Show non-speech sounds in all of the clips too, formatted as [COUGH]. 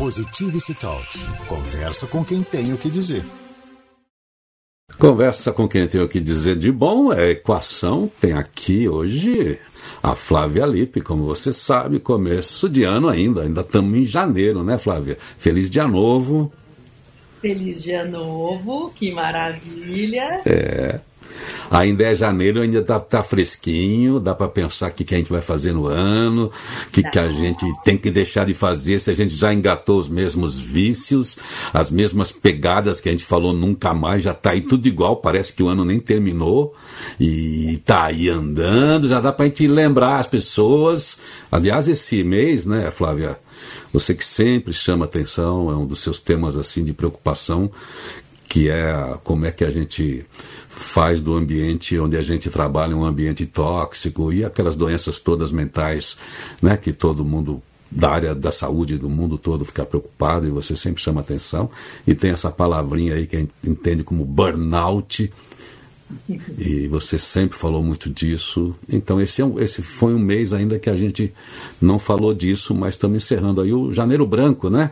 Positivity Talks. Conversa com quem tem o que dizer. Conversa com quem tem o que dizer de bom. É equação. Tem aqui hoje a Flávia Lippe, como você sabe, começo de ano ainda. Ainda estamos em janeiro, né, Flávia? Feliz dia novo. Feliz dia novo, que maravilha. É. Ainda é janeiro, ainda tá, tá fresquinho, dá para pensar o que, que a gente vai fazer no ano, o que, que a gente tem que deixar de fazer se a gente já engatou os mesmos vícios, as mesmas pegadas que a gente falou nunca mais, já tá aí tudo igual, parece que o ano nem terminou e tá aí andando, já dá pra gente lembrar as pessoas. Aliás, esse mês, né, Flávia? Você que sempre chama atenção, é um dos seus temas assim de preocupação, que é como é que a gente faz do ambiente onde a gente trabalha um ambiente tóxico e aquelas doenças todas mentais, né, que todo mundo da área da saúde do mundo todo fica preocupado e você sempre chama atenção e tem essa palavrinha aí que a gente entende como burnout e você sempre falou muito disso. Então esse, é um, esse foi um mês ainda que a gente não falou disso, mas estamos encerrando aí o Janeiro Branco, né?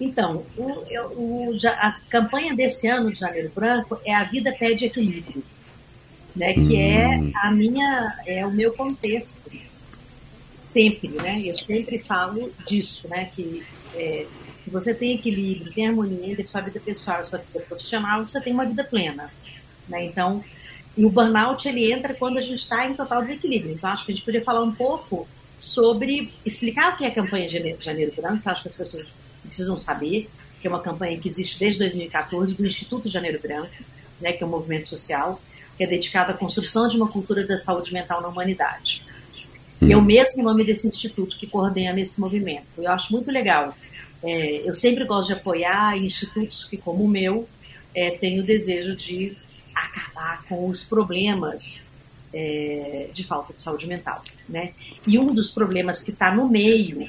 Então, o, o, a campanha desse ano de Janeiro Branco é A Vida Pede Equilíbrio, né, que é hum. é a minha, é o meu contexto. Sempre, né? Eu sempre falo disso, né? Que é, se você tem equilíbrio, tem harmonia entre sua vida pessoal e sua vida profissional, você tem uma vida plena. Né? Então, e o burnout ele entra quando a gente está em total desequilíbrio. Então, acho que a gente poderia falar um pouco sobre explicar o que é a campanha de Janeiro, Janeiro Branco. Acho que as pessoas precisam saber, que é uma campanha que existe desde 2014 do Instituto Janeiro Branco, né, que é um movimento social que é dedicado à construção de uma cultura da saúde mental na humanidade. E é o mesmo nome desse instituto que coordena esse movimento. Eu acho muito legal. É, eu sempre gosto de apoiar institutos que, como o meu, é, têm o desejo de acabar com os problemas é, de falta de saúde mental. Né? E um dos problemas que está no meio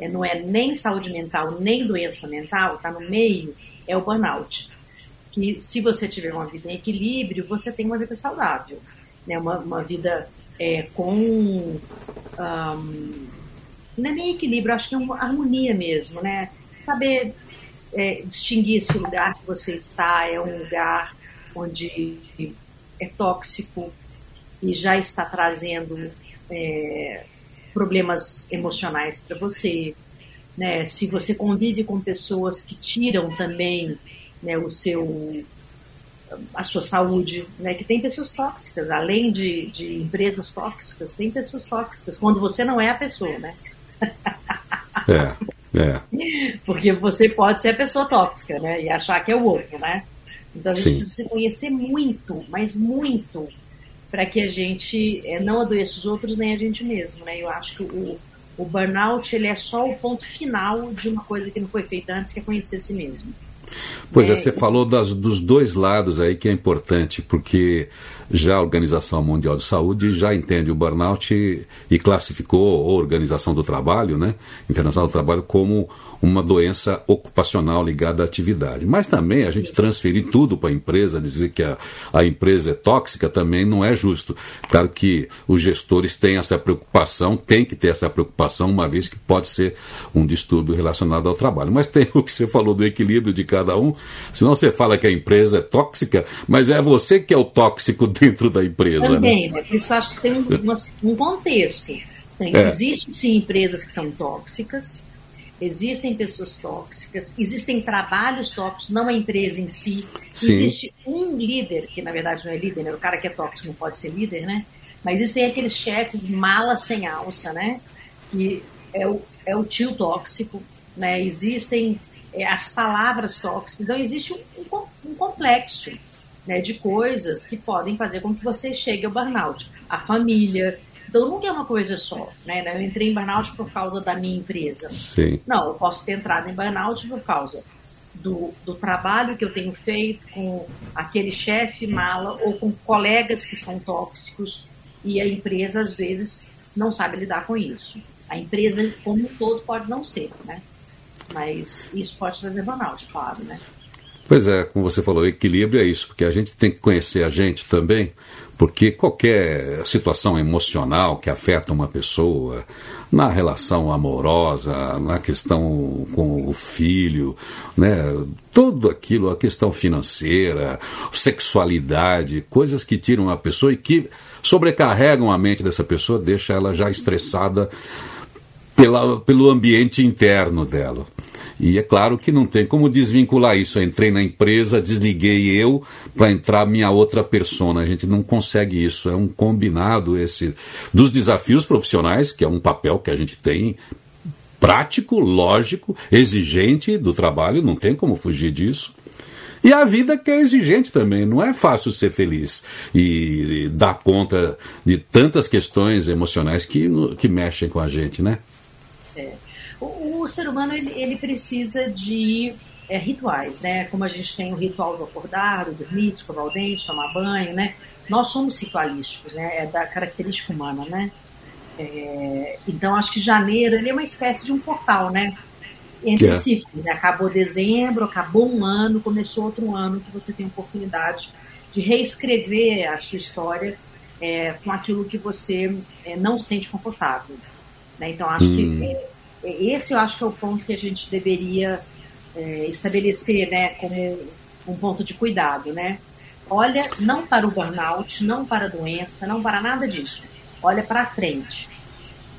é, não é nem saúde mental, nem doença mental, está no meio, é o burnout. Que se você tiver uma vida em equilíbrio, você tem uma vida saudável, né? uma, uma vida é, com. Um, não é nem equilíbrio, acho que é uma harmonia mesmo, né? Saber é, distinguir se o lugar que você está é um lugar onde é tóxico e já está trazendo é, problemas emocionais para você, né? Se você convive com pessoas que tiram também né, o seu a sua saúde, né? Que tem pessoas tóxicas, além de, de empresas tóxicas, tem pessoas tóxicas quando você não é a pessoa, né? É, é. [LAUGHS] Porque você pode ser a pessoa tóxica, né? E achar que é o outro, né? Então a gente Sim. precisa se conhecer muito, mas muito, para que a gente é, não adoeça os outros nem a gente mesmo, né? Eu acho que o, o burnout ele é só o ponto final de uma coisa que não foi feita antes, que é conhecer si mesmo. Pois é, é você falou das, dos dois lados aí que é importante, porque já a Organização Mundial de Saúde já entende o burnout e, e classificou a Organização do Trabalho, né, Internacional do Trabalho, como uma doença ocupacional ligada à atividade. Mas também a gente transferir tudo para a empresa, dizer que a, a empresa é tóxica, também não é justo. Claro que os gestores têm essa preocupação, têm que ter essa preocupação, uma vez que pode ser um distúrbio relacionado ao trabalho. Mas tem [LAUGHS] o que você falou do equilíbrio de cada um, senão você fala que a empresa é tóxica, mas é você que é o tóxico [LAUGHS] dentro da empresa. Né? Também, né? por isso eu acho que tem um, um contexto. Tem, é. Existem sim empresas que são tóxicas, Existem pessoas tóxicas, existem trabalhos tóxicos, não a empresa em si. Sim. Existe um líder, que na verdade não é líder, né? o cara que é tóxico não pode ser líder, né? Mas existem aqueles chefes mala sem alça, né? Que é o, é o tio tóxico, né? Existem é, as palavras tóxicas. Então existe um, um, complexo né, de coisas que podem fazer com que você chegue ao burnout. A família, então nunca é uma coisa só, né? Eu entrei em burnout por causa da minha empresa. Sim. Não, eu posso ter entrado em burnout por causa do, do trabalho que eu tenho feito com aquele chefe mala ou com colegas que são tóxicos e a empresa às vezes não sabe lidar com isso. A empresa como um todo pode não ser, né? Mas isso pode trazer burnout, claro, né? Pois é, como você falou, equilíbrio é isso, porque a gente tem que conhecer a gente também, porque qualquer situação emocional que afeta uma pessoa, na relação amorosa, na questão com o filho, né, tudo aquilo, a questão financeira, sexualidade, coisas que tiram a pessoa e que sobrecarregam a mente dessa pessoa, deixa ela já estressada pela, pelo ambiente interno dela. E é claro que não tem como desvincular isso. Eu entrei na empresa, desliguei eu para entrar minha outra persona. A gente não consegue isso. É um combinado esse dos desafios profissionais, que é um papel que a gente tem prático, lógico, exigente do trabalho, não tem como fugir disso. E a vida que é exigente também, não é fácil ser feliz e, dar conta de tantas questões emocionais que, que mexem com a gente, né? É. O, o, ser humano ele, ele precisa de é, rituais, né? Como a gente tem o ritual do acordar, do dormir, escovar o dente, tomar banho, né? Nós somos ritualísticos, né? É da característica humana, né? É, então acho que janeiro ele é uma espécie de um portal, né? Entre yeah. É. ciclos. Né? Acabou dezembro, acabou um ano, começou outro ano que você tem oportunidade de reescrever a sua história é, com aquilo que você é, não sente confortável. Né? Então acho hum. que esse eu acho que é o ponto que a gente deveria é, estabelecer né, como um ponto de cuidado, né? Olha não para o burnout, não para a doença, não para nada disso. Olha para frente.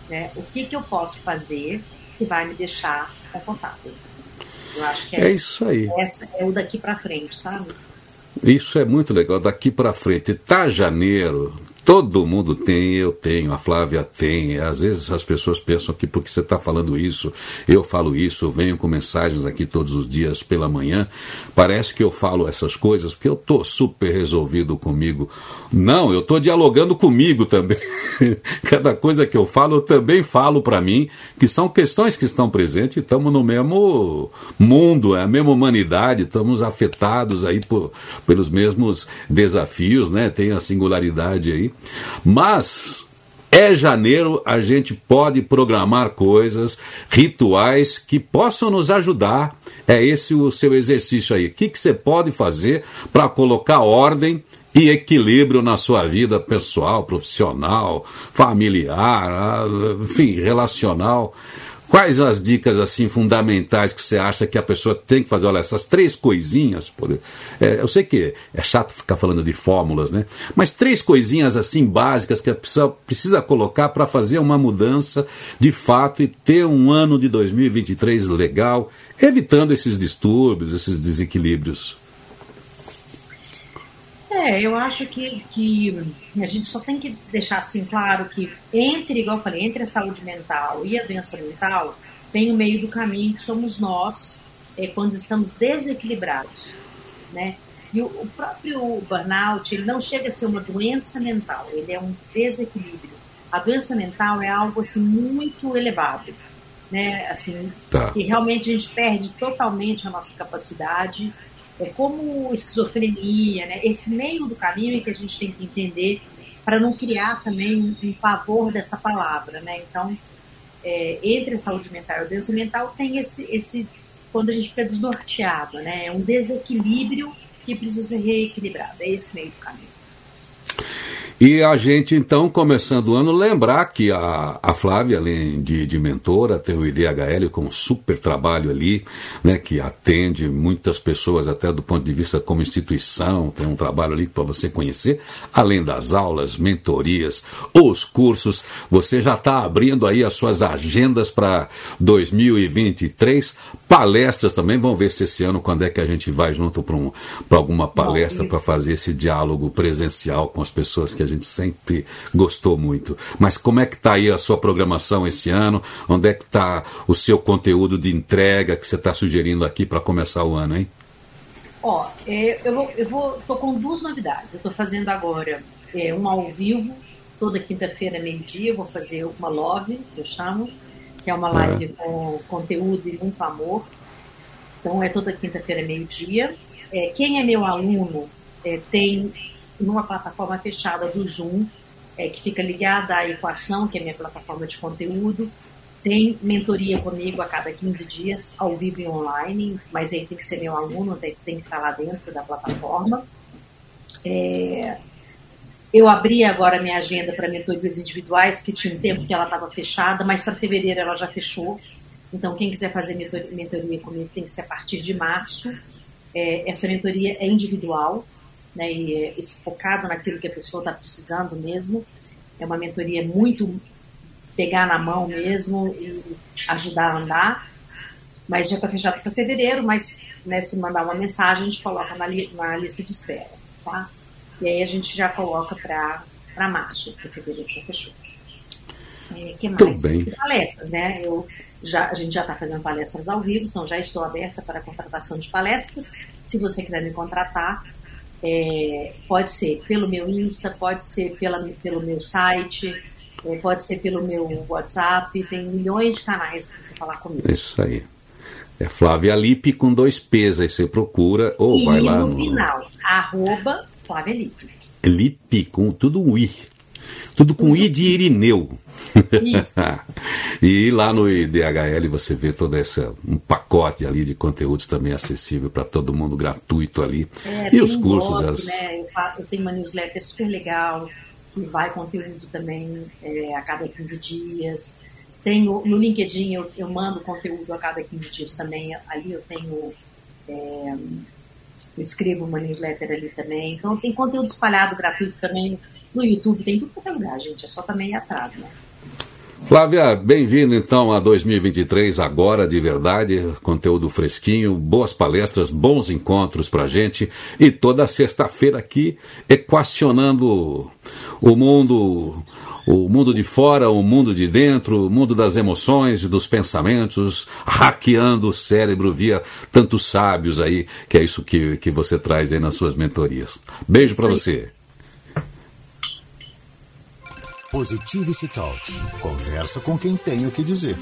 Né? O que, que eu posso fazer que vai me deixar confortável? Eu acho que é, é isso aí. É o daqui para frente, sabe? Isso é muito legal. Daqui para frente, tá janeiro, Todo mundo tem, eu tenho, a Flávia tem. Às vezes as pessoas pensam que porque você está falando isso, eu falo isso, eu venho com mensagens aqui todos os dias pela manhã. Parece que eu falo essas coisas porque eu estou super resolvido comigo. Não, eu estou dialogando comigo também. [LAUGHS] Cada coisa que eu falo, eu também falo para mim, que são questões que estão presentes estamos no mesmo mundo, é a mesma humanidade, estamos afetados aí por, pelos mesmos desafios, né? Tem a singularidade aí. Mas é janeiro, a gente pode programar coisas, rituais que possam nos ajudar. É esse o seu exercício aí. O que, que você pode fazer para colocar ordem e equilíbrio na sua vida pessoal, profissional, familiar, enfim, relacional? Quais as dicas assim fundamentais que você acha que a pessoa tem que fazer? Olha, essas três coisinhas, por, é, eu sei que é chato ficar falando de fórmulas, né? Mas três coisinhas assim básicas que a pessoa precisa colocar para fazer uma mudança de fato e ter um ano de 2023 legal, evitando esses distúrbios, esses desequilíbrios. É, eu acho que, que a gente só tem que deixar assim claro que entre, igual eu falei, entre a saúde mental e a doença mental, tem o meio do caminho que somos nós é, quando estamos desequilibrados, né? E o, o, próprio burnout, ele não chega a ser uma doença mental, ele é um desequilíbrio. A doença mental é algo assim muito elevado, né? Assim, tá. que realmente a gente perde totalmente a nossa capacidade é como esquizofrenia, né? esse meio do caminho que a gente tem que entender para não criar também um pavor dessa palavra. Né? Então, é, entre a saúde mental e a doença mental tem esse, esse quando a gente fica desnorteado, né? é um desequilíbrio que precisa ser reequilibrado, é esse meio do caminho. E a gente, então, começando o ano, lembrar que a, a Flávia, além de, de mentora, tem o IDHL com um super trabalho ali, né, que atende muitas pessoas, até do ponto de vista como instituição, tem um trabalho ali para você conhecer, além das aulas, mentorias, os cursos, você já está abrindo aí as suas agendas para 2023, palestras também, vamos ver se esse ano, quando é que a gente vai junto para um, alguma palestra para fazer esse diálogo presencial com as pessoas que a gente sempre gostou muito. Mas como é que está aí a sua programação esse ano? Onde é que está o seu conteúdo de entrega que você está sugerindo aqui para começar o ano, hein? Ó, é, eu vou, eu vou, tô com duas novidades. Eu estou fazendo agora é, um ao vivo, toda quinta-feira, meio-dia, vou fazer uma love, eu chamo, que é uma é. live é. com conteúdo e muito amor. Então é toda quinta-feira, meio-dia. É, quem é meu aluno é, tem numa plataforma fechada do Zoom, é, que fica ligada à equação, que é minha plataforma de conteúdo. tem mentoria comigo a cada 15 dias, ao vivo e online, mas aí tem que ser meu aluno, tem, tem que estar lá dentro da plataforma. É, eu abri agora minha agenda para mentorias individuais, que tinha um tempo que ela estava fechada, mas para fevereiro ela já fechou. Então, quem quiser fazer mentoria comigo tem que ser a partir de março. É, essa mentoria é individual, né, e é focado naquilo que a pessoa está precisando mesmo. É uma mentoria muito pegar na mão mesmo e ajudar a andar. Mas já está fechado para fevereiro, mas né, se mandar uma mensagem, a gente coloca na, li na lista de espera, tá? E aí a gente já coloca para março, porque fevereiro já fechou. É, que mais? Tudo bem. Palestras, né? Eu já, a gente já está fazendo palestras ao vivo, então já estou aberta para a contratação de palestras. Se você quiser me contratar, é, pode ser pelo meu Insta, pode ser pela, pelo meu site, é, pode ser pelo meu WhatsApp, tem milhões de canais para você falar comigo. É isso aí. É Flávia Lipe com dois P's, aí você procura ou e vai lá no... no final, arroba Flávia Lipe. Lipe, com tudo um I. Tudo com I de Irineu. Isso. [LAUGHS] e lá no IDHL você vê todo esse um pacote ali de conteúdos também acessível para todo mundo, gratuito ali. É, e os cursos. blog, as... né? eu, faço, eu tenho uma newsletter super legal, que vai conteúdo também é, a cada 15 dias. Tenho, no LinkedIn eu, eu, mando conteúdo a cada 15 dias também. Ali eu tenho. É, eu escrevo uma newsletter ali também. Então tem conteúdo espalhado gratuito também no YouTube, tem tudo para lugar, gente. É só também ir atrás, né? Flávia, bem-vindo então a 2023, agora de verdade, conteúdo fresquinho, boas palestras, bons encontros pra gente e toda sexta-feira aqui equacionando o mundo, o mundo de fora, o mundo de dentro, o mundo das emoções, dos pensamentos, hackeando o cérebro via tantos sábios aí, que é isso que, que você traz aí nas suas mentorias. Beijo para você. Positivity Talks. Conversa com quem tem o que dizer.